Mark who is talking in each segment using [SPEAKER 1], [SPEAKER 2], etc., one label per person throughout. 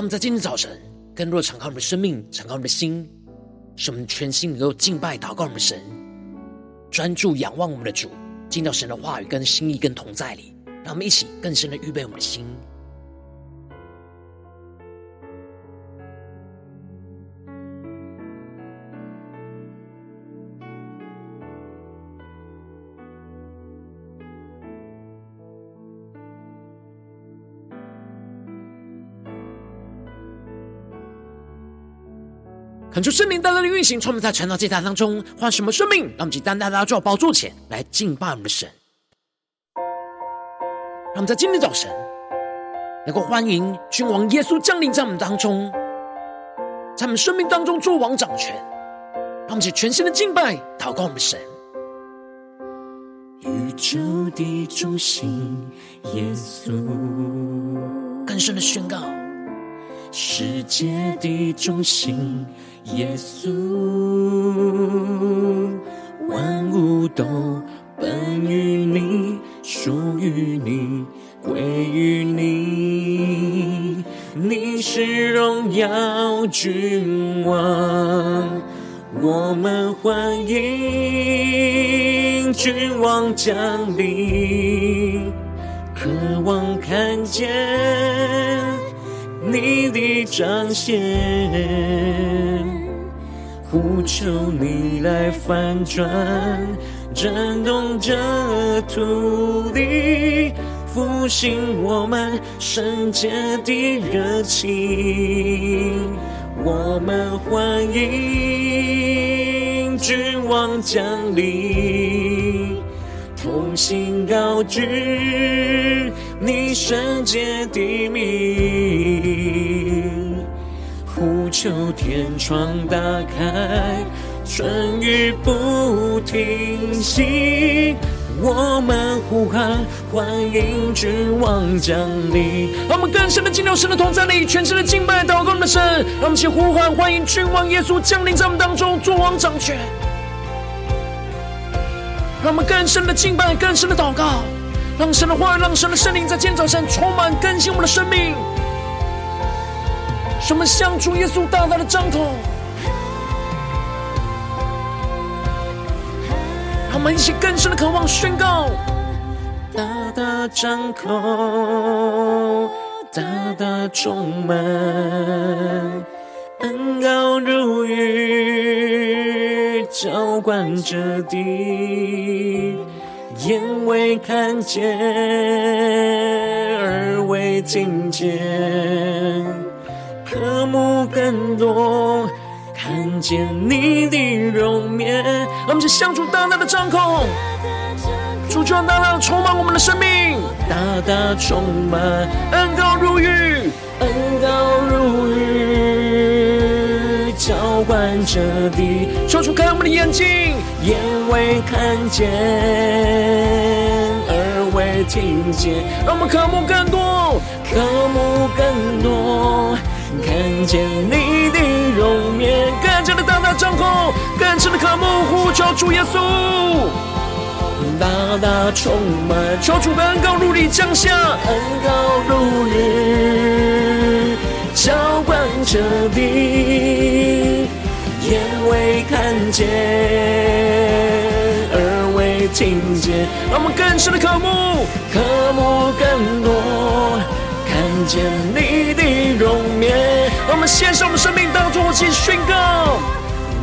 [SPEAKER 1] 让我们在今天早晨更多的敞开我们的生命，敞开我们的心，使我们全心能够敬拜、祷告我们的神，专注仰望我们的主，进到神的话语跟心意跟同在里。让我们一起更深的预备我们的心。恳求圣灵单单的运行，充满在传道祭坛当中，换什么生命？让我们以单单的坐宝座前来敬拜我们的神。让我们在今天早晨能够欢迎君王耶稣降临在我们当中，在我们生命当中作王掌权。让我们以全新的敬拜祷告我们的神。
[SPEAKER 2] 宇宙的中心，耶稣，
[SPEAKER 1] 更深的宣告。
[SPEAKER 2] 世界的中心，耶稣，万物都本于你，属于你，归于你。你是荣耀君王，我们欢迎君王降临，渴望看见。你的彰显，呼求你来翻转，震动这土地，复兴我们圣洁的热情。我们欢迎君王降临，同心高举。你圣洁的名，求天窗打开，春雨不停息。我们呼喊，欢迎君王降临。
[SPEAKER 1] 让我们更深的进入神的同在里，全身的敬拜祷告我们的神。让我们一起呼喊，欢迎君王耶稣降临在我们当中，作王掌权。让我们更深的敬拜，更深的祷告。让神的话语，让神的圣灵在今天早上充满更新我们的生命，使我们向主耶稣大大的张口，让我们一起更深的渴望宣告，
[SPEAKER 2] 大大张口，大大充满，恩膏如雨，浇灌着地。眼未看见，耳未听见，渴慕更多，看见你的容颜。
[SPEAKER 1] 让我们向向主大大的张口，主就大大的充满我们的生命，
[SPEAKER 2] 大大充满，
[SPEAKER 1] 恩膏如雨，
[SPEAKER 2] 恩膏如雨，浇灌着地。
[SPEAKER 1] 求主开我们的眼睛。
[SPEAKER 2] 眼未看见，耳未听见。让我们渴慕更多，渴慕更多，看见你的容颜，更加的大大张口，更深的渴慕呼求主耶稣。大大充满，求主恩膏如雨降下，恩高如雨，浇灌着地，眼未看见，耳未听见，让我们更深的渴慕，渴慕更多，见你的容颜，让我们献上我们生命当作祭宣告，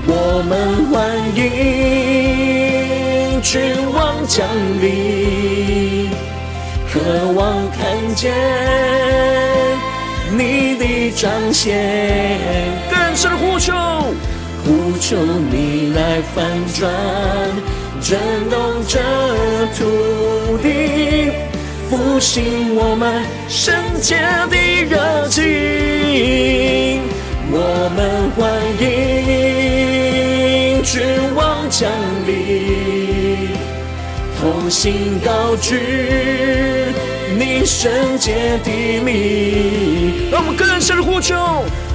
[SPEAKER 2] 我们欢迎。君王降临，渴望看见你的彰显，更深的呼求，呼求你来翻转，震动这土地，复兴我们圣洁的热情，我们欢迎君王降临。同心高举你圣洁的名，让我们更深的呼求，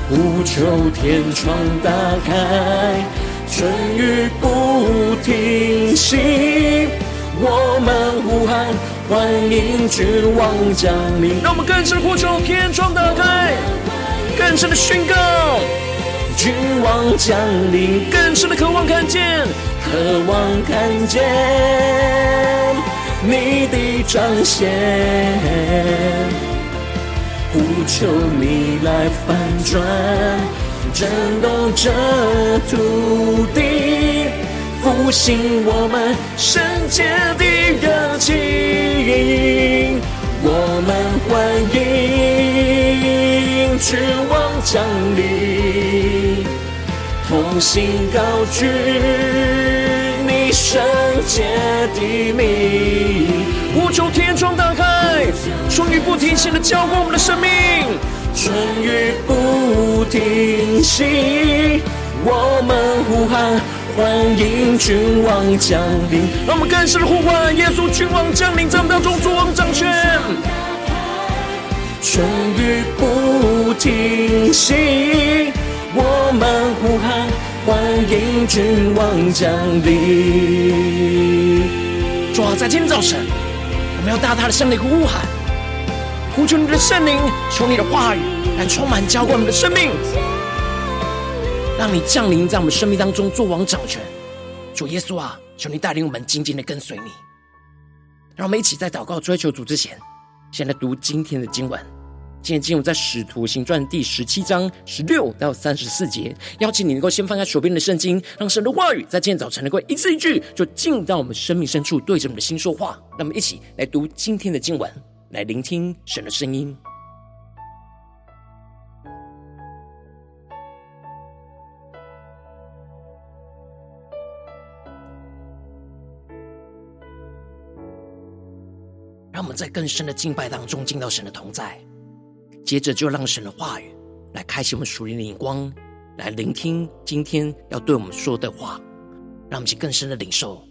[SPEAKER 2] 呼求天窗打开，春雨不停息，我们呼喊欢迎君王降临，让我们更深的呼求，天窗打开，更深的宣告，君王降临，更深的渴望看见。渴望看见。你的彰显，呼求你来翻转，震动这土地，复兴我们圣洁的热情。我们欢迎君王降临，同心高举你。圣洁的名，呼求天窗打开，春雨不停息的浇灌我们的生命，春雨不停息，我们呼喊欢迎君王降临，让我们更深的呼唤耶稣君王降临，在我们当中作王掌权，春雨不停息，我们呼喊。欢迎君王降临。主啊，在今天早晨，我们要大大的向你呼喊，呼求你的圣灵，求你的话语来充满浇灌我们的生命，让你降临在我们生命当中，作王掌权。主耶稣啊，求你带领我们紧紧的跟随你。让我们一起在祷告追求主之前，先来读今天的经文。今天进入在使徒行传第十七章十六到三十四节，邀请你能够先翻开手边的圣经，让神的话语在今天早晨能够一字一句就进到我们生命深处，对着我们的心说话。让我们一起来读今天的经文，来聆听神的声音。在更深的敬拜当中进到神的同在。接着就让神的话语来开启我们属灵的眼光，来聆听今天要对我们说的话，让我们去更深的领受。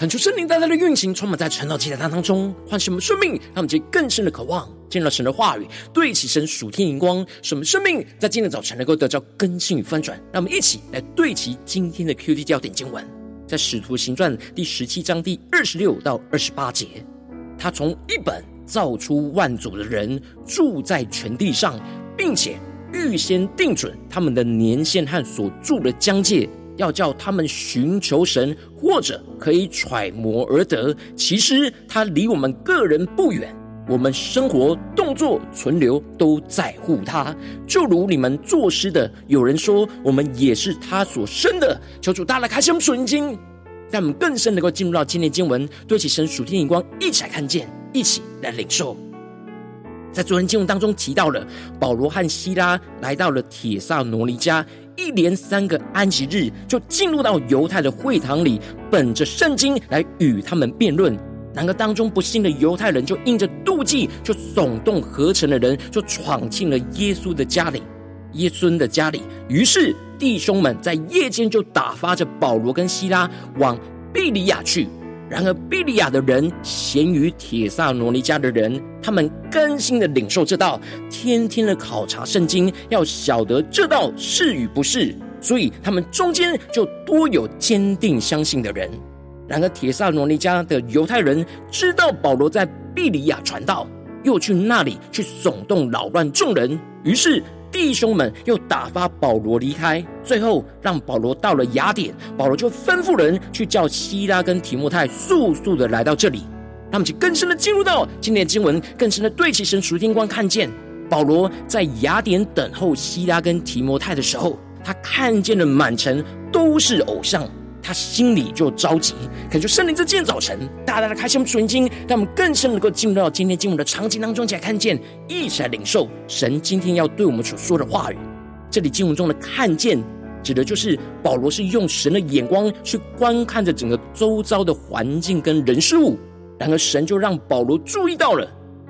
[SPEAKER 1] 恳求圣灵大大的运行，充满在晨祷祭坛当中，唤醒我们生命，让我们结更深的渴望，见到神的话语，对齐神属天荧光，使我们生命在今天早晨能够得到更新与翻转。让我们一起来对齐今天的 QT 焦点经文，在使徒行传第十七章第二十六到二十八节。他从一本造出万族的人住在全地上，并且预先定准他们的年限和所住的疆界。要叫他们寻求神，或者可以揣摩而得。其实他离我们个人不远，我们生活、动作、存留都在乎他。就如你们作诗的，有人说我们也是他所生的。求主大大开箱我们属灵经，让我们更深能够进入到今天经文，对起神属天眼光，一起来看见，一起来领受。在昨天经文当中提到了保罗和希拉来到了铁萨罗尼家。一连三个安息日，就进入到犹太的会堂里，本着圣经来与他们辩论。然而当中不幸的犹太人就因着妒忌，就耸动合城的人，就闯进了耶稣的家里，耶稣的家里。于是弟兄们在夜间就打发着保罗跟西拉往庇利亚去。然而，庇哩亚的人嫌于铁萨罗尼迦的人，他们更新的领受这道，天天的考察圣经，要晓得这道是与不是，所以他们中间就多有坚定相信的人。然而，铁萨罗尼迦的犹太人知道保罗在庇哩亚传道，又去那里去耸动扰乱众人，于是。弟兄们又打发保罗离开，最后让保罗到了雅典。保罗就吩咐人去叫希拉跟提摩太速速的来到这里。他们就更深的进入到今天的经文，更深的对齐神属天光，看见保罗在雅典等候希拉跟提摩泰的时候，他看见了满城都是偶像。他心里就着急，恳求圣灵在今天早晨大大的开启我们属灵经，让我们更深能够进入到今天经文的场景当中，起来看见，一起来领受神今天要对我们所说的话语。这里经文中的“看见”，指的就是保罗是用神的眼光去观看着整个周遭的环境跟人事物，然而神就让保罗注意到了，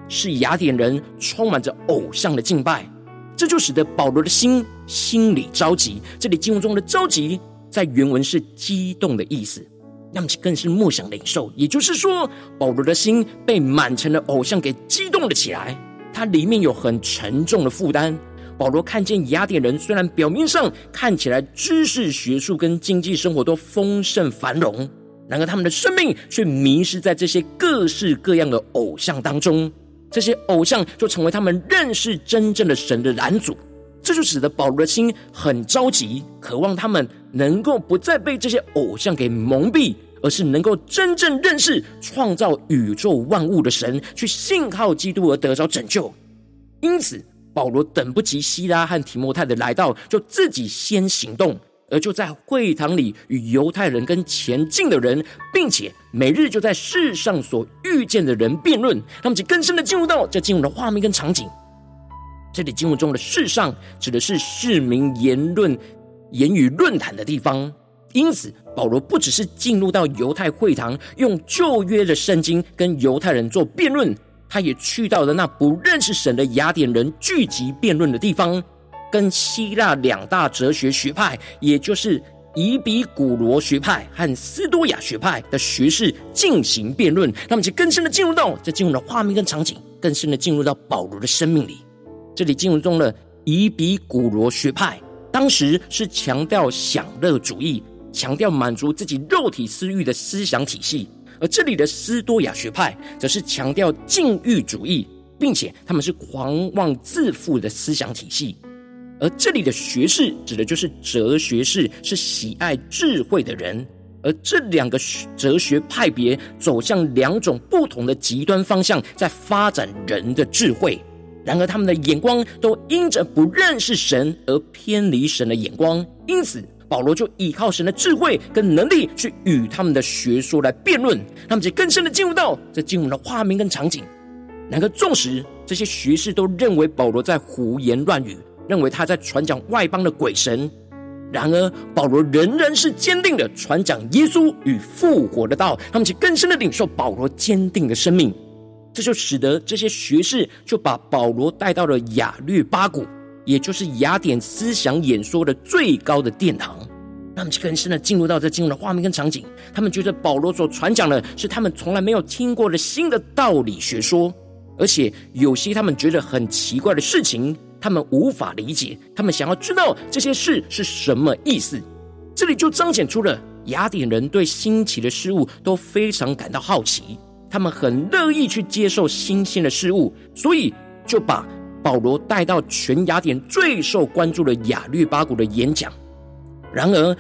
[SPEAKER 1] 是雅典人充满着偶像的敬拜，这就使得保罗的心心里着急。这里经文中的着急。在原文是激动的意思，那么更是默想领受。也就是说，保罗的心被满城的偶像给激动了起来，他里面有很沉重的负担。保罗看见雅典人虽然表面上看起来知识、学术跟经济生活都丰盛繁荣，然而他们的生命却迷失在这些各式各样的偶像当中。这些偶像就成为他们认识真正的神的拦阻。这就使得保罗的心很着急，渴望他们能够不再被这些偶像给蒙蔽，而是能够真正认识创造宇宙万物的神，去信靠基督而得着拯救。因此，保罗等不及希拉和提摩太的来到，就自己先行动，而就在会堂里与犹太人跟前进的人，并且每日就在世上所遇见的人辩论，让我们就更深的进入到这进入的画面跟场景。这里经文中的“世上”指的是市民言论、言语论坛的地方。因此，保罗不只是进入到犹太会堂，用旧约的圣经跟犹太人做辩论，他也去到了那不认识神的雅典人聚集辩论的地方，跟希腊两大哲学学派，也就是以比古罗学派和斯多亚学派的学士进行辩论。那么，就更深的进入到这进入的画面跟场景，更深的进入到保罗的生命里。这里进入中的以比古罗学派，当时是强调享乐主义，强调满足自己肉体私欲的思想体系；而这里的斯多亚学派，则是强调禁欲主义，并且他们是狂妄自负的思想体系。而这里的学士，指的就是哲学士，是喜爱智慧的人。而这两个哲学派别走向两种不同的极端方向，在发展人的智慧。然而，他们的眼光都因着不认识神而偏离神的眼光，因此保罗就依靠神的智慧跟能力去与他们的学说来辩论，他们就更深的进入到这经文的画面跟场景。然而，纵使这些学士都认为保罗在胡言乱语，认为他在传讲外邦的鬼神，然而保罗仍然是坚定的传讲耶稣与复活的道，他们就更深的领受保罗坚定的生命。这就使得这些学士就把保罗带到了雅略巴谷，也就是雅典思想演说的最高的殿堂。他们更深的进入到这进入的画面跟场景，他们觉得保罗所传讲的是他们从来没有听过的新的道理学说，而且有些他们觉得很奇怪的事情，他们无法理解，他们想要知道这些事是什么意思。这里就彰显出了雅典人对新奇的事物都非常感到好奇，他们很乐意去接受新鲜的事物，所以就把保罗带到全雅典最受关注的雅律巴谷的演讲。然而，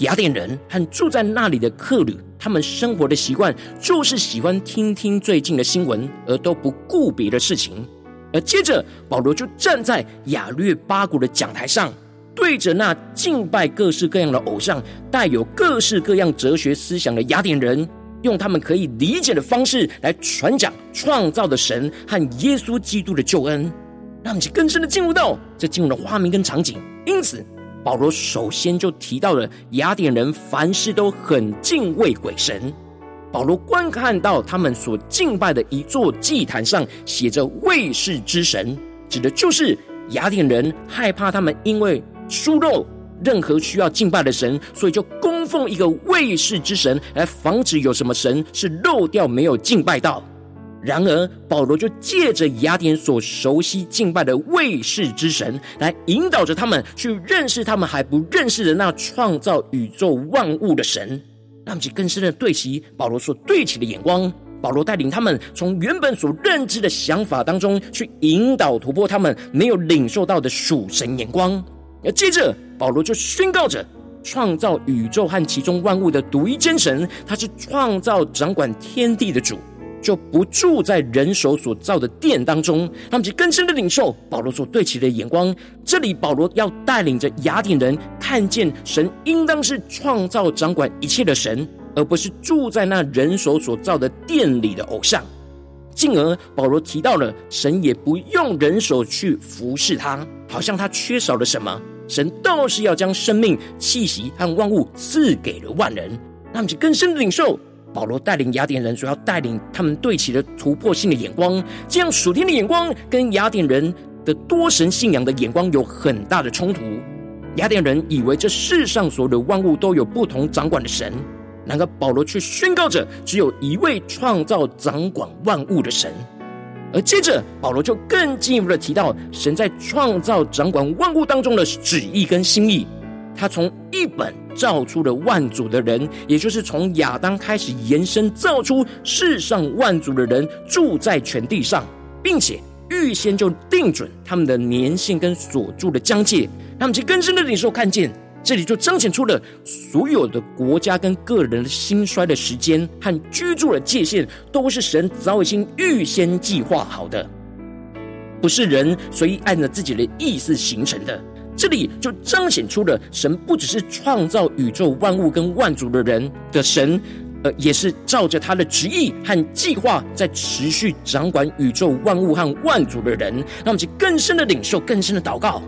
[SPEAKER 1] 雅典人和住在那里的客旅，他们生活的习惯就是喜欢听听最近的新闻，而都不顾别的事情。而接着，保罗就站在雅略巴谷的讲台上，对着那敬拜各式各样的偶像、带有各式各样哲学思想的雅典人，用他们可以理解的方式来传讲创造的神和耶稣基督的救恩，让其更深的进入到这进入的画面跟场景。因此。保罗首先就提到了雅典人凡事都很敬畏鬼神。保罗观看到他们所敬拜的一座祭坛上写着“卫士之神”，指的就是雅典人害怕他们因为疏漏任何需要敬拜的神，所以就供奉一个卫士之神，来防止有什么神是漏掉没有敬拜到。然而，保罗就借着雅典所熟悉敬拜的卫士之神，来引导着他们去认识他们还不认识的那创造宇宙万物的神，让他们去更深的对齐保罗所对齐的眼光。保罗带领他们从原本所认知的想法当中去引导突破他们没有领受到的属神眼光。而接着，保罗就宣告着创造宇宙和其中万物的独一真神，他是创造掌管天地的主。就不住在人手所造的殿当中，他们就更深的领受保罗所对齐的眼光。这里保罗要带领着雅典人看见神应当是创造掌管一切的神，而不是住在那人手所造的殿里的偶像。进而保罗提到了神也不用人手去服侍他，好像他缺少了什么。神倒是要将生命气息和万物赐给了万人，他们就更深的领受。保罗带领雅典人，主要带领他们对齐的突破性的眼光，这样属天的眼光跟雅典人的多神信仰的眼光有很大的冲突。雅典人以为这世上所有的万物都有不同掌管的神，然而保罗却宣告着只有一位创造掌管万物的神。而接着保罗就更进一步的提到神在创造掌管万物当中的旨意跟心意。他从一本造出了万族的人，也就是从亚当开始延伸造出世上万族的人，住在全地上，并且预先就定准他们的年限跟所住的疆界，他们去更深的领受看见，这里就彰显出了所有的国家跟个人的兴衰的时间和居住的界限，都是神早已经预先计划好的，不是人随意按着自己的意思形成的。这里就彰显出了神不只是创造宇宙万物跟万族的人的神，呃，也是照着他的旨意和计划在持续掌管宇宙万物和万族的人。让我们去更深的领受，更深的祷告，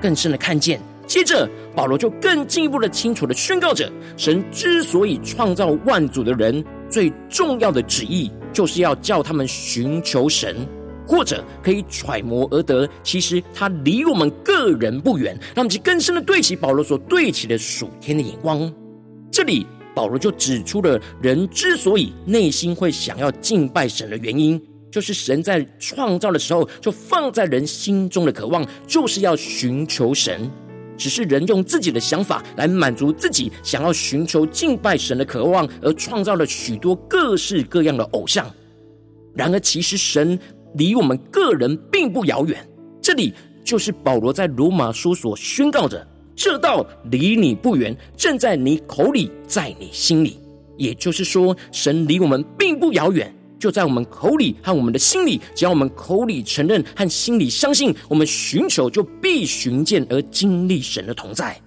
[SPEAKER 1] 更深的看见。接着，保罗就更进一步的清楚的宣告着：神之所以创造万族的人，最重要的旨意就是要叫他们寻求神。或者可以揣摩而得，其实他离我们个人不远。让我们去更深的对齐保罗所对齐的属天的眼光。这里保罗就指出了人之所以内心会想要敬拜神的原因，就是神在创造的时候就放在人心中的渴望，就是要寻求神。只是人用自己的想法来满足自己想要寻求敬拜神的渴望，而创造了许多各式各样的偶像。然而，其实神。离我们个人并不遥远，这里就是保罗在罗马书所宣告的：这道离你不远，正在你口里，在你心里。也就是说，神离我们并不遥远，就在我们口里和我们的心里。只要我们口里承认和心里相信，我们寻求就必寻见而经历神的同在。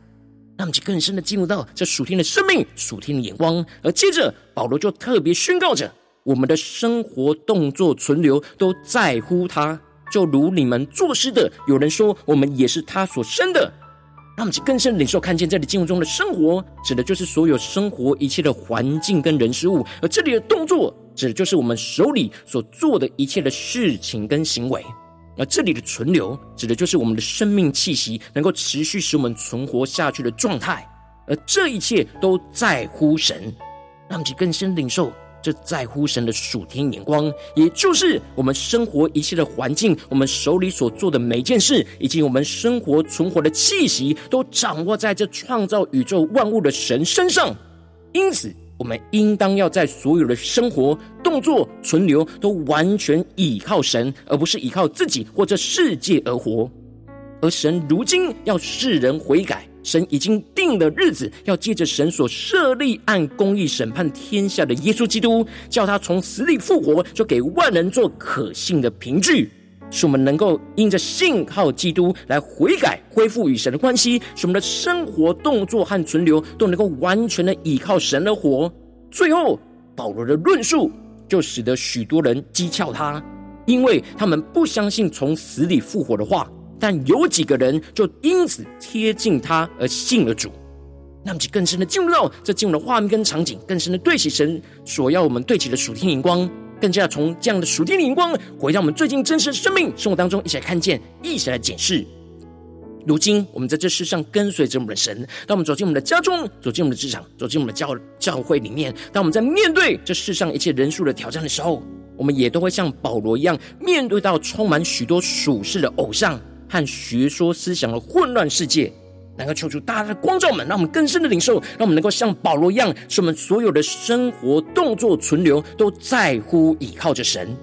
[SPEAKER 1] 那么就更深的进入到这属天的生命、属天的眼光。而接着，保罗就特别宣告着。我们的生活、动作、存留都在乎他，就如你们作诗的，有人说我们也是他所生的。让我们去更深领受看见，这里经文中的生活，指的就是所有生活一切的环境跟人事物；而这里的动作，指的就是我们手里所做的一切的事情跟行为；而这里的存留，指的就是我们的生命气息能够持续使我们存活下去的状态。而这一切都在乎神。让我们去更深领受这在乎神的属天眼光，也就是我们生活一切的环境，我们手里所做的每件事，以及我们生活存活的气息，都掌握在这创造宇宙万物的神身上。因此，我们应当要在所有的生活、动作、存留，都完全倚靠神，而不是倚靠自己或这世界而活。而神如今要世人悔改。神已经定了日子，要借着神所设立按公义审判天下的耶稣基督，叫他从死里复活，就给万人做可信的凭据，使我们能够因着信靠基督来悔改，恢复与神的关系，使我们的生活、动作和存留都能够完全的依靠神而活。最后，保罗的论述就使得许多人讥诮他，因为他们不相信从死里复活的话。但有几个人就因此贴近他而信了主，那么就更深的进入到这进入的画面跟场景，更深的对起神所要我们对齐的属天眼光，更加从这样的属天眼光回到我们最近真实的生命生活当中，一起来看见，一起来检视。如今我们在这世上跟随着我们的神，当我们走进我们的家中，走进我们的职场，走进我们的教教会里面，当我们在面对这世上一切人数的挑战的时候，我们也都会像保罗一样，面对到充满许多属世的偶像。和学说思想的混乱世界，能够求出大大的光照们，让我们更深的领受，让我们能够像保罗一样，使我们所有的生活、动作、存留都在乎倚靠着神，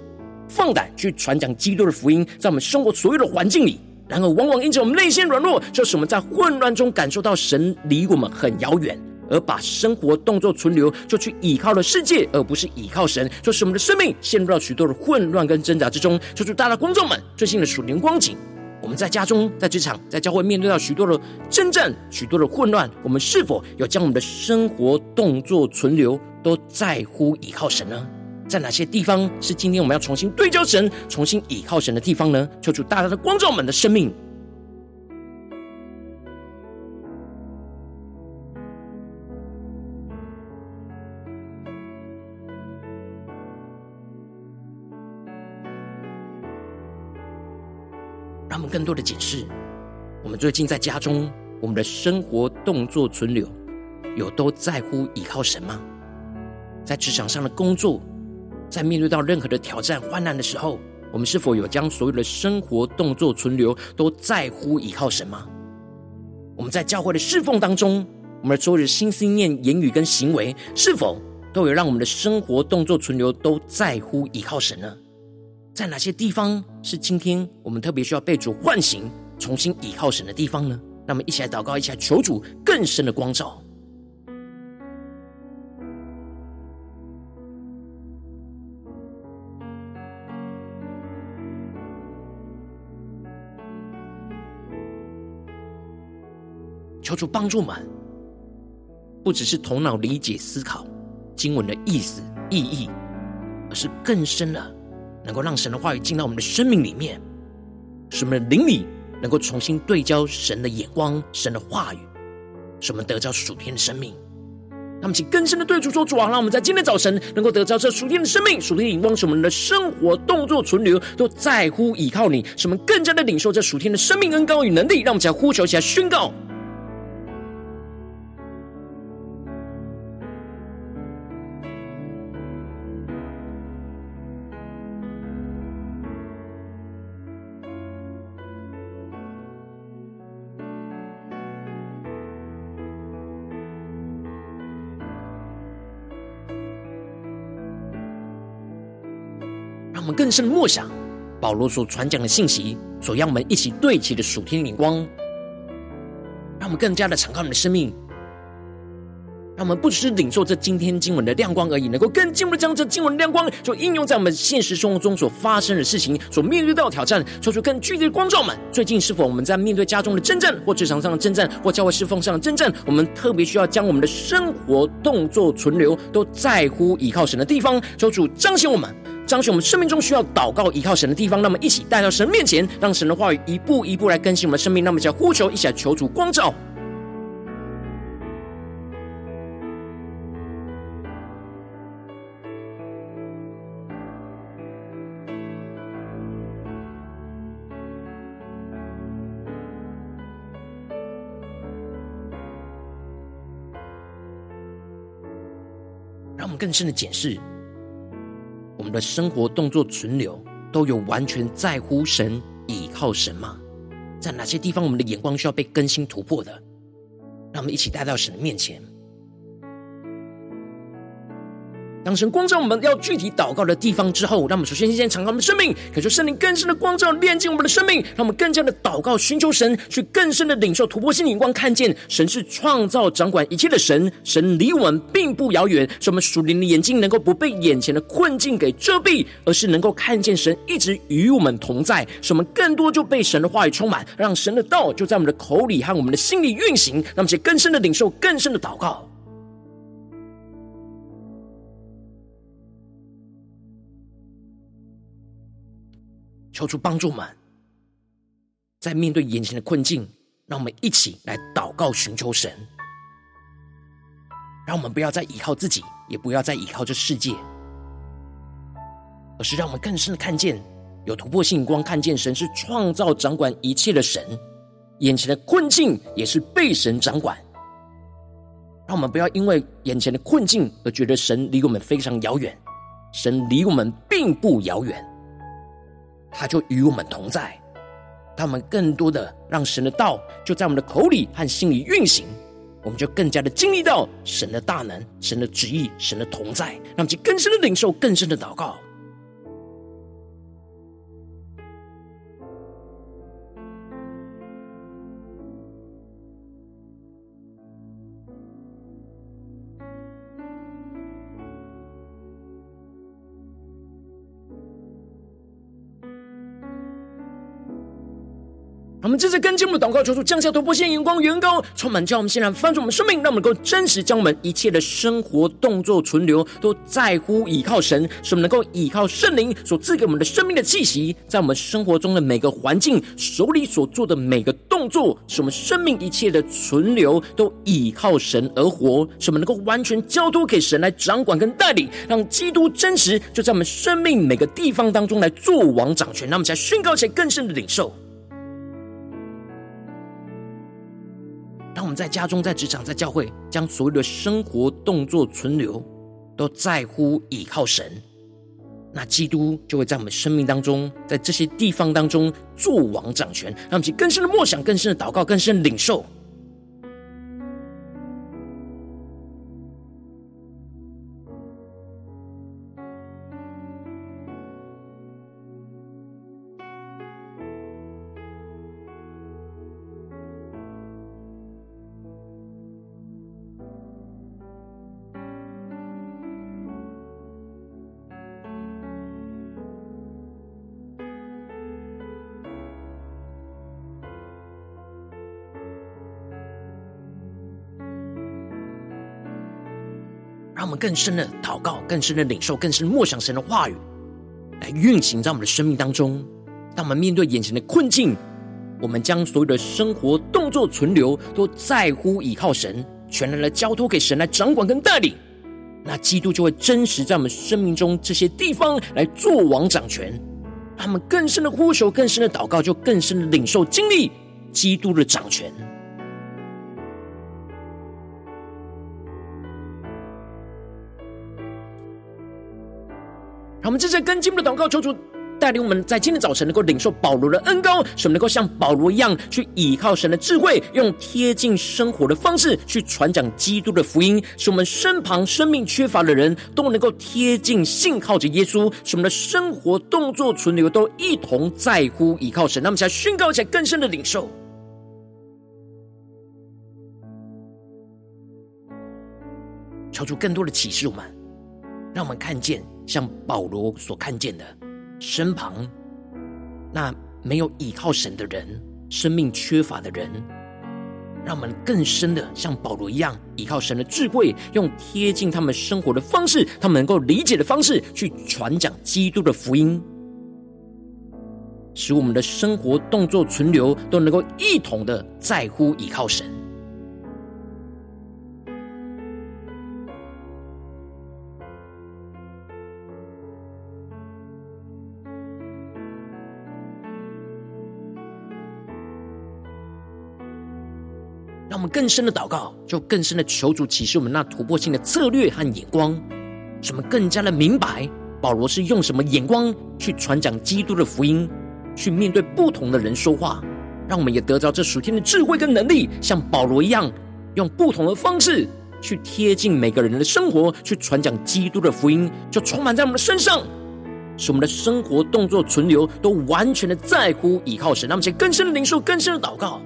[SPEAKER 1] 放胆去传讲基督的福音，在我们生活所有的环境里。然而，往往因着我们内心软弱，就使我们在混乱中感受到神离我们很遥远，而把生活、动作、存留就去倚靠了世界，而不是倚靠神，就使我们的生命陷入到许多的混乱跟挣扎之中。求主大大光照们最近的属灵光景。我们在家中、在职场、在教会，面对到许多的征战、许多的混乱，我们是否有将我们的生活、动作、存留都在乎倚靠神呢？在哪些地方是今天我们要重新对焦神、重新倚靠神的地方呢？求主大大的光照我们的生命。更多的解释，我们最近在家中，我们的生活、动作、存留，有都在乎倚靠神吗？在职场上的工作，在面对到任何的挑战、患难的时候，我们是否有将所有的生活、动作、存留都在乎倚靠神吗？我们在教会的侍奉当中，我们的所有的心思念、言语跟行为，是否都有让我们的生活、动作、存留都在乎倚靠神呢？在哪些地方是今天我们特别需要被主唤醒、重新倚靠神的地方呢？那么，一起来祷告，一起来求主更深的光照。求主帮助我们，不只是头脑理解思考经文的意思意义，而是更深的。能够让神的话语进到我们的生命里面，使我们的灵里能够重新对焦神的眼光、神的话语，使我们得着属天的生命。那么，请更深的对主说：“主啊，让我们在今天早晨能够得着这属天的生命、属天的眼光，使我们的生活、动作、存留都在乎倚靠你，使我们更加的领受这属天的生命恩膏与能力。让我们来呼求起来，宣告。”让我们更深的默想保罗所传讲的信息，所让我们一起对齐的属天眼光，让我们更加的敞开我们的生命，让我们不只是领受这今天经文的亮光而已，能够更进一步的将这经文的亮光，就应用在我们现实生活中所发生的事情，所面对到的挑战，做出更具体的光照们。最近是否我们在面对家中的征战，或职场上的征战，或教会侍奉上的征战，我们特别需要将我们的生活、动作、存留都在乎倚靠神的地方，求主彰显我们。彰显我们生命中需要祷告依靠神的地方，那么一起带到神面前，让神的话语一步一步来更新我们的生命。那么，叫呼求，一起来求主光照。让我们更深的检视我们的生活动作存留，都有完全在乎神、倚靠神吗？在哪些地方，我们的眼光需要被更新突破的？让我们一起带到神的面前。当神光照我们要具体祷告的地方之后，让我们首先先敞开我们的生命，感受圣灵更深的光照，炼净我们的生命，让我们更加的祷告，寻求神，去更深的领受突破性的眼光，看见神是创造掌管一切的神，神离我们并不遥远，使我们属灵的眼睛能够不被眼前的困境给遮蔽，而是能够看见神一直与我们同在，使我们更多就被神的话语充满，让神的道就在我们的口里和我们的心里运行，让我们去更深的领受，更深的祷告。求主帮助们，在面对眼前的困境，让我们一起来祷告寻求神。让我们不要再依靠自己，也不要再依靠这世界，而是让我们更深的看见，有突破性光，看见神是创造掌管一切的神，眼前的困境也是被神掌管。让我们不要因为眼前的困境而觉得神离我们非常遥远，神离我们并不遥远。他就与我们同在，他们更多的让神的道就在我们的口里和心里运行，我们就更加的经历到神的大能、神的旨意、神的同在，让我们更深的领受、更深的祷告。我们接着跟进我们的祷告，求主降下突破性眼光，远高充满，叫我们现在翻转我们生命，让我们能够真实将我们一切的生活动作存留，都在乎倚靠神，使我们能够倚靠圣灵所赐给我们的生命的气息，在我们生活中的每个环境，手里所做的每个动作，使我们生命一切的存留都倚靠神而活，使我们能够完全交托给神来掌管跟带领，让基督真实就在我们生命每个地方当中来做王掌权，让我们才宣告起来更深的领受。在家中、在职场、在教会，将所有的生活动作存留，都在乎倚靠神，那基督就会在我们生命当中，在这些地方当中做王掌权，让我们去更深的默想、更深的祷告、更深的领受。更深的祷告，更深的领受，更深的默想神的话语，来运行在我们的生命当中。当我们面对眼前的困境，我们将所有的生活动作存留，都在乎倚靠神，全然的交托给神来掌管跟带领。那基督就会真实在我们生命中这些地方来做王掌权。他们更深的呼求，更深的祷告，就更深的领受经历基督的掌权。让我们正在跟进的祷告，求主带领我们在今天早晨能够领受保罗的恩膏，使我们能够像保罗一样去倚靠神的智慧，用贴近生活的方式去传讲基督的福音，使我们身旁生命缺乏的人都能够贴近信靠着耶稣，使我们的生活动作存留都一同在乎倚靠神。那么，想宣告起来更深的领受，求主更多的启示我们，让我们看见。像保罗所看见的，身旁那没有依靠神的人，生命缺乏的人，让我们更深的像保罗一样，依靠神的智慧，用贴近他们生活的方式，他们能够理解的方式，去传讲基督的福音，使我们的生活动作存留，都能够一同的在乎依靠神。更深的祷告，就更深的求主启示我们那突破性的策略和眼光，使我们更加的明白保罗是用什么眼光去传讲基督的福音，去面对不同的人说话。让我们也得着这属天的智慧跟能力，像保罗一样，用不同的方式去贴近每个人的生活，去传讲基督的福音，就充满在我们的身上，使我们的生活、动作、存留都完全的在乎倚靠神。让我们更深的灵受，更深的祷告。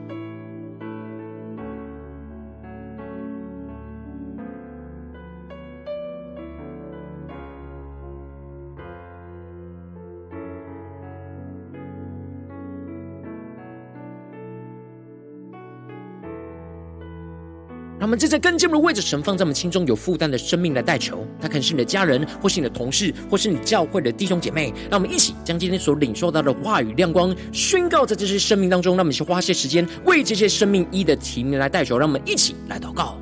[SPEAKER 1] 我们正在跟进的位置，神放在我们心中有负担的生命来代求，他可能是你的家人，或是你的同事，或是你教会的弟兄姐妹。让我们一起将今天所领受到的话语亮光宣告在这些生命当中。让我们去花些时间为这些生命一的提名来代求。让我们一起来祷告。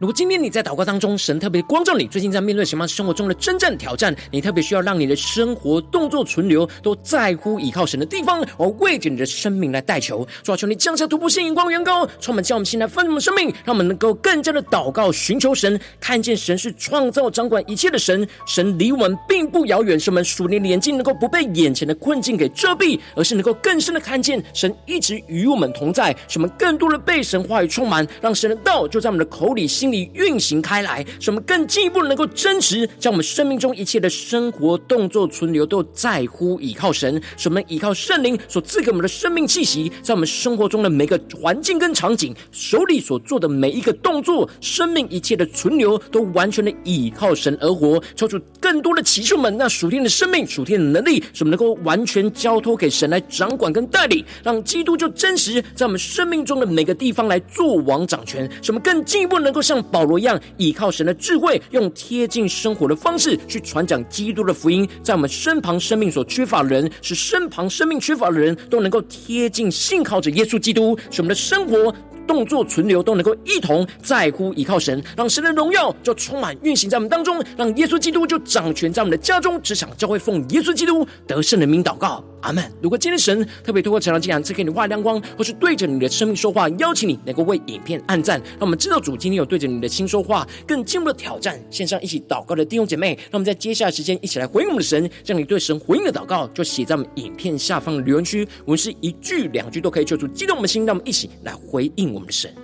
[SPEAKER 1] 如果今天你在祷告当中，神特别光照你，最近在面对什么生活中的真正挑战，你特别需要让你的生活动作存留都在乎倚靠神的地方，而为着你的生命来代求，主啊，求你降下突破性眼光，远高，充满将我们心来分我们生命，让我们能够更加的祷告，寻求神，看见神是创造掌管一切的神，神离我们并不遥远，使我们属灵的眼睛能够不被眼前的困境给遮蔽，而是能够更深的看见神一直与我们同在，使我们更多的被神话语充满，让神的道就在我们的口里心里运行开来，使我们更进一步能够真实，将我们生命中一切的生活、动作、存留都在乎倚靠神，使我们依靠圣灵所赐给我们的生命气息，在我们生活中的每个环境跟场景，手里所做的每一个动作，生命一切的存留都完全的倚靠神而活，抽出更多的启示们，那属天的生命、属天的能力，使我们能够完全交托给神来掌管跟带领，让基督就真实在我们生命中的每个地方来做王掌权，使我们更进一步能够像保罗一样依靠神的智慧，用贴近生活的方式去传讲基督的福音，在我们身旁生命所缺乏的人，使身旁生命缺乏的人都能够贴近信靠着耶稣基督，使我们的生活。动作存留都能够一同在乎倚靠神，让神的荣耀就充满运行在我们当中，让耶稣基督就掌权在我们的家中、职场、教会，奉耶稣基督得胜的名祷告，阿门。如果今天神特别透过成长经文赐给你画亮光，或是对着你的生命说话，邀请你能够为影片按赞，让我们知道主今天有对着你的心说话，更进一步的挑战。线上一起祷告的弟兄姐妹，让我们在接下来时间一起来回应我们的神，将你对神回应的祷告就写在我们影片下方的留言区，我们是一句两句都可以求主激动我们的心，让我们一起来回应我我们的神。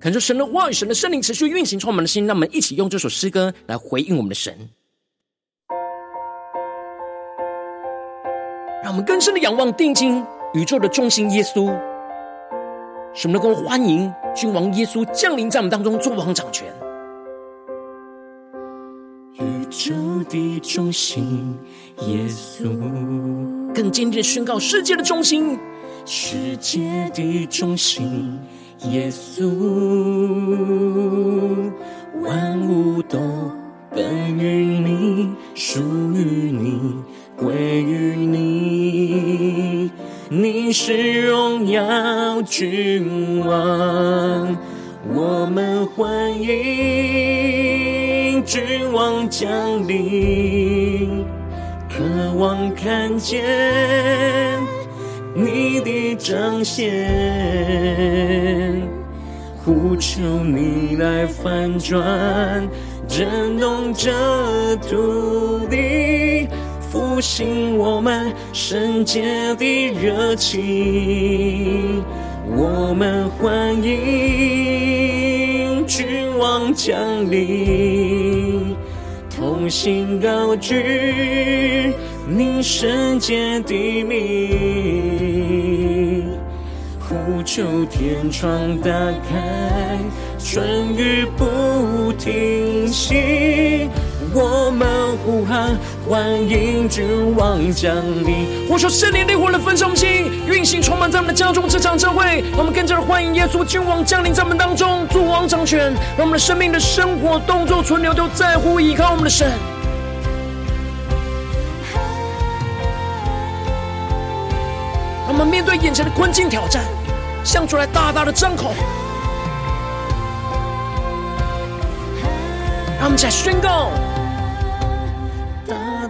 [SPEAKER 1] 感受神的话语，神的圣灵持续运行，充满我们的心。让我们一起用这首诗歌来回应我们的神，让我们更深的仰望、定睛宇宙的中心耶稣，使我们能够欢迎君王耶稣降临在我们当中，做王掌权。
[SPEAKER 2] 宇宙的中心耶稣，
[SPEAKER 1] 更坚定的宣告世界的中心，
[SPEAKER 2] 世界的中心。耶稣，万物都本于你，属于你，归于你，你是荣耀君王，我们欢迎君王降临，渴望看见你的彰显，呼求你来翻转，震动这土地。复兴我们圣洁的热情，我们欢迎君王降临，同心高举你圣洁的名，呼求天窗打开，春雨不停息。我们呼喊，欢迎君王降临。
[SPEAKER 1] 我说圣灵烈火的焚烧心，运行充满在我们的家中、职场、教会。让我们跟着欢迎耶稣君王降临在我们当中，主王掌权。让我们的生命的生活、动作、存留都在乎依靠我们的神。让我们面对眼前的困境挑战，向主来大大的张口。让我们一起来宣告。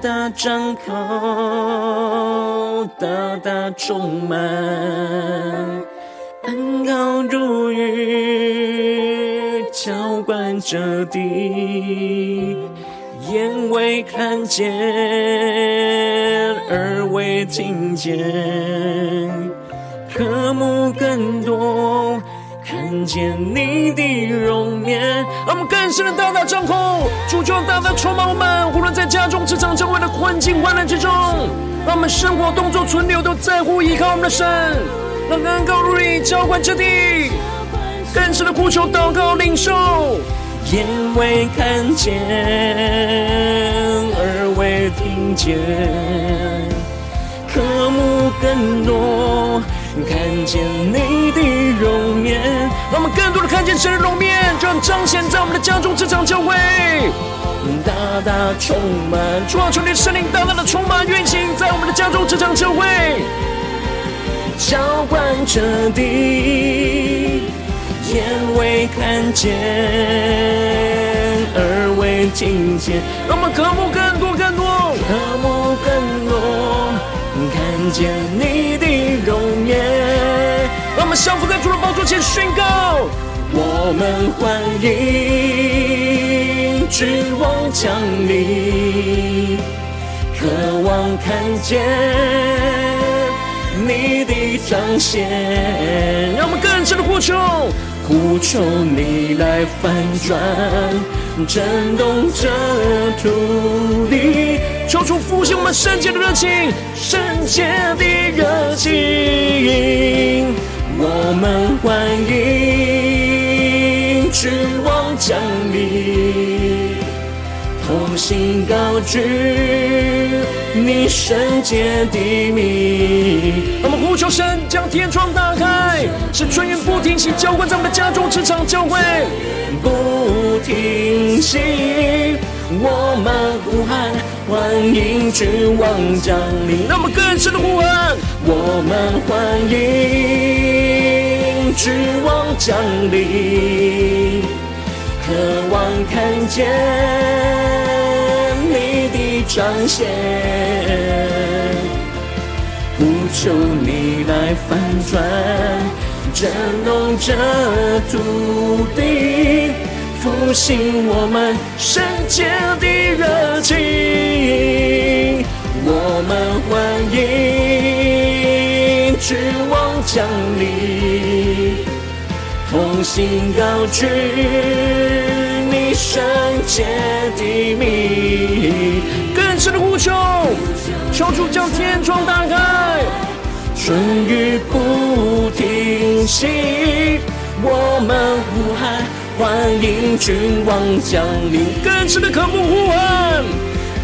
[SPEAKER 2] 大张口，大大充满，恩高如雨，浇灌着地，眼未看见，耳未听见，渴慕更多。看见你的容颜，
[SPEAKER 1] 让我们更深的大大张口，主就大大充满我们。无论在家中、职场、教会的困境、患难之中，让我们生活、动作、存留都在乎依靠我们的神。让恩膏如雨浇灌之地，更深的呼求、祷告、领受。
[SPEAKER 2] 眼未看见，耳未听见，渴慕更多。看见你的容颜，
[SPEAKER 1] 让我们更多的看见神的容颜，就要彰显在我们的家中、职场、教会，
[SPEAKER 2] 大大充满。
[SPEAKER 1] 主啊，求你圣灵大大的充满运行在我们的家中、职场、教会，
[SPEAKER 2] 浇灌着地，眼未看见，耳未听见，
[SPEAKER 1] 让我们渴慕更多、更多，
[SPEAKER 2] 渴慕更多。看见你容颜，
[SPEAKER 1] 让我们降服在主的宝座前宣告：
[SPEAKER 2] 我们欢迎君王降临，渴望看见你的彰显。
[SPEAKER 1] 让我们更深的呼求，
[SPEAKER 2] 呼求你来翻转，震动这土地。
[SPEAKER 1] 求出复兴我们圣洁的热情，圣洁的热情，
[SPEAKER 2] 我们欢迎君王降临，同心高举你圣洁的名。
[SPEAKER 1] 我们呼求神将天窗打开，使春雨不停息，浇灌在我们的家中、职场、教会，
[SPEAKER 2] 不停息。我们呼喊，欢迎君王降临。
[SPEAKER 1] 让我们更深的呼唤，
[SPEAKER 2] 我们欢迎君王降临，渴望看见你的彰显，呼求你来翻转，震动这土地。复兴我们圣洁的热情，我们欢迎君王降临，同心高举你圣洁的名，
[SPEAKER 1] 更深的呼求，求主将天窗打开，
[SPEAKER 2] 春雨不停息，我们呼。欢迎君王降临，
[SPEAKER 1] 更深的渴慕呼唤，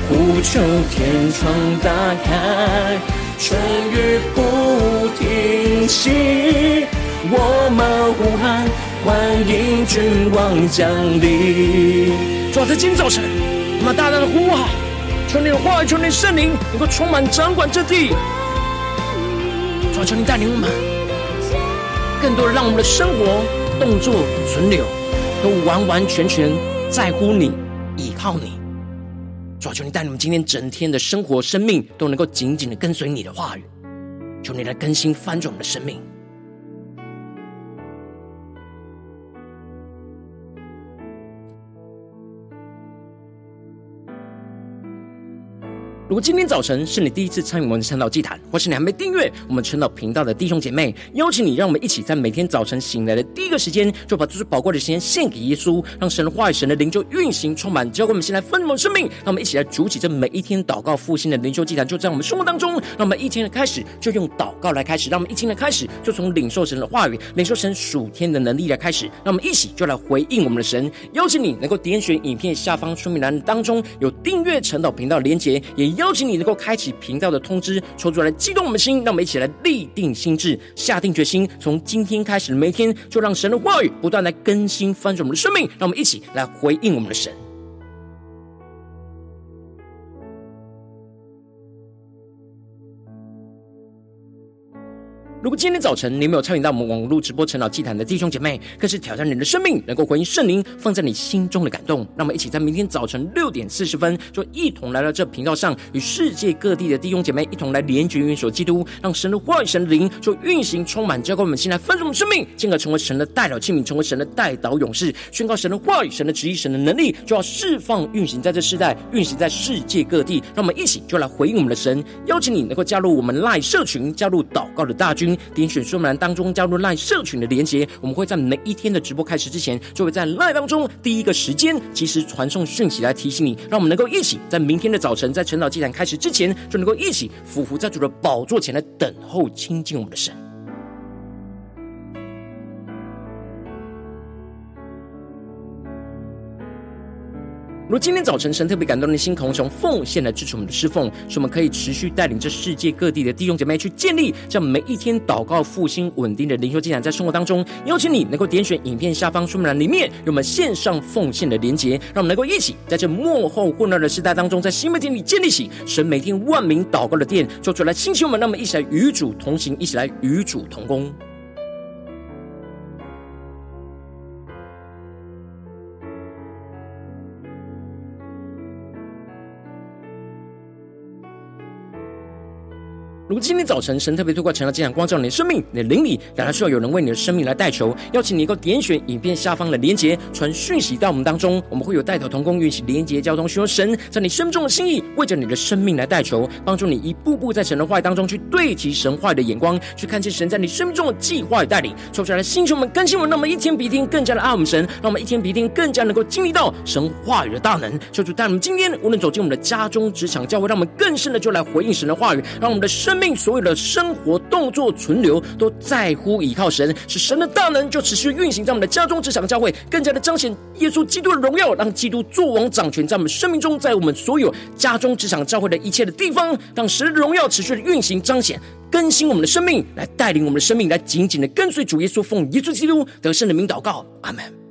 [SPEAKER 2] 呼求天窗打开，春雨不停息。我们呼喊，欢迎君王降临。
[SPEAKER 1] 主，在今早晨，我们大大的呼喊，求你的话语，求你圣灵能够充满掌管这地。主，求你带领我们，更多的让我们的生活、动作、存留，都完完全全在乎你，依靠你。主啊，求你带你们今天整天的生活、生命，都能够紧紧的跟随你的话语。求你来更新、翻转我们的生命。如果今天早晨是你第一次参与我们的晨祷祭坛，或是你还没订阅我们晨祷频道的弟兄姐妹，邀请你，让我们一起在每天早晨醒来的第一个时间，就把最宝贵的时间献给耶稣，让神的话语、神的灵就运行充满，交给我们，先来分盛生命。让我们一起来筑起这每一天祷告复兴的灵修祭坛，就在我们生活当中。让我们一天的开始就用祷告来开始，让我们一天的开始就从领受神的话语、领受神属天的能力来开始。让我们一起就来回应我们的神。邀请你能够点选影片下方说明栏当中有订阅晨祷频道连结，也邀请你能够开启频道的通知，抽出来激动我们的心，让我们一起来立定心智，下定决心，从今天开始每天，就让神的话语不断来更新翻转我们的生命，让我们一起来回应我们的神。如果今天早晨你没有参与到我们网络直播晨祷祭坛的弟兄姐妹，更是挑战你的生命，能够回应圣灵放在你心中的感动。让我们一起在明天早晨六点四十分，就一同来到这频道上，与世界各地的弟兄姐妹一同来联结、元首基督，让神的话语、神的灵就运行充满，交给我们，先来分盛我们生命，进而成为神的代祷器皿，成为神的代祷勇士，宣告神的话语、神的旨意、神的能力，就要释放、运行在这世代，运行在世界各地。让我们一起就来回应我们的神，邀请你能够加入我们 LINE 社群，加入祷告的大军。点选说明栏当中加入赖社群的连结，我们会在每一天的直播开始之前，就会在赖当中第一个时间及时传送讯息来提醒你，让我们能够一起在明天的早晨，在晨祷祭坛开始之前，就能够一起俯伏在主的宝座前来等候亲近我们的神。如今天早晨神特别感动的心，渴望从奉献来支持我们的侍奉，使我们可以持续带领这世界各地的弟兄姐妹去建立这样每一天祷告复兴稳定的灵修进展，在生活当中，邀请你能够点选影片下方说明栏里面有我们线上奉献的连结，让我们能够一起在这幕后混乱的时代当中，在新媒体里建立起神每天万名祷告的殿，做出来兴起我们，让我们一起来与主同行，一起来与主同工。如果今天早晨神特别透过晨祷祭坛光照你的生命，你的灵里，感到需要有人为你的生命来代求，邀请你能够点选影片下方的连结，传讯息到我们当中，我们会有代祷同工运行连结交通，寻求神在你生命中的心意，为着你的生命来代求，帮助你一步步在神的话语当中去对齐神话语的眼光，去看见神在你生命中的计划与带领。抽出来的星球们更新我们，让我们一天比一天更加的爱我们神，让我们一天比一天更加能够经历到神话语的大能。求主带我们今天无论走进我们的家中、职场、教会，让我们更深的就来回应神的话语，让我们的生命所有的生活动作存留都在乎倚靠神，使神。的大能就持续运行在我们的家中、职场、教会，更加的彰显耶稣基督的荣耀，让基督作王掌权在我们生命中，在我们所有家中、职场、教会的一切的地方，让神。的荣耀持续的运行、彰显、更新我们的生命，来带领我们的生命，来紧紧的跟随主耶稣，奉耶稣基督得胜的名祷告，阿门。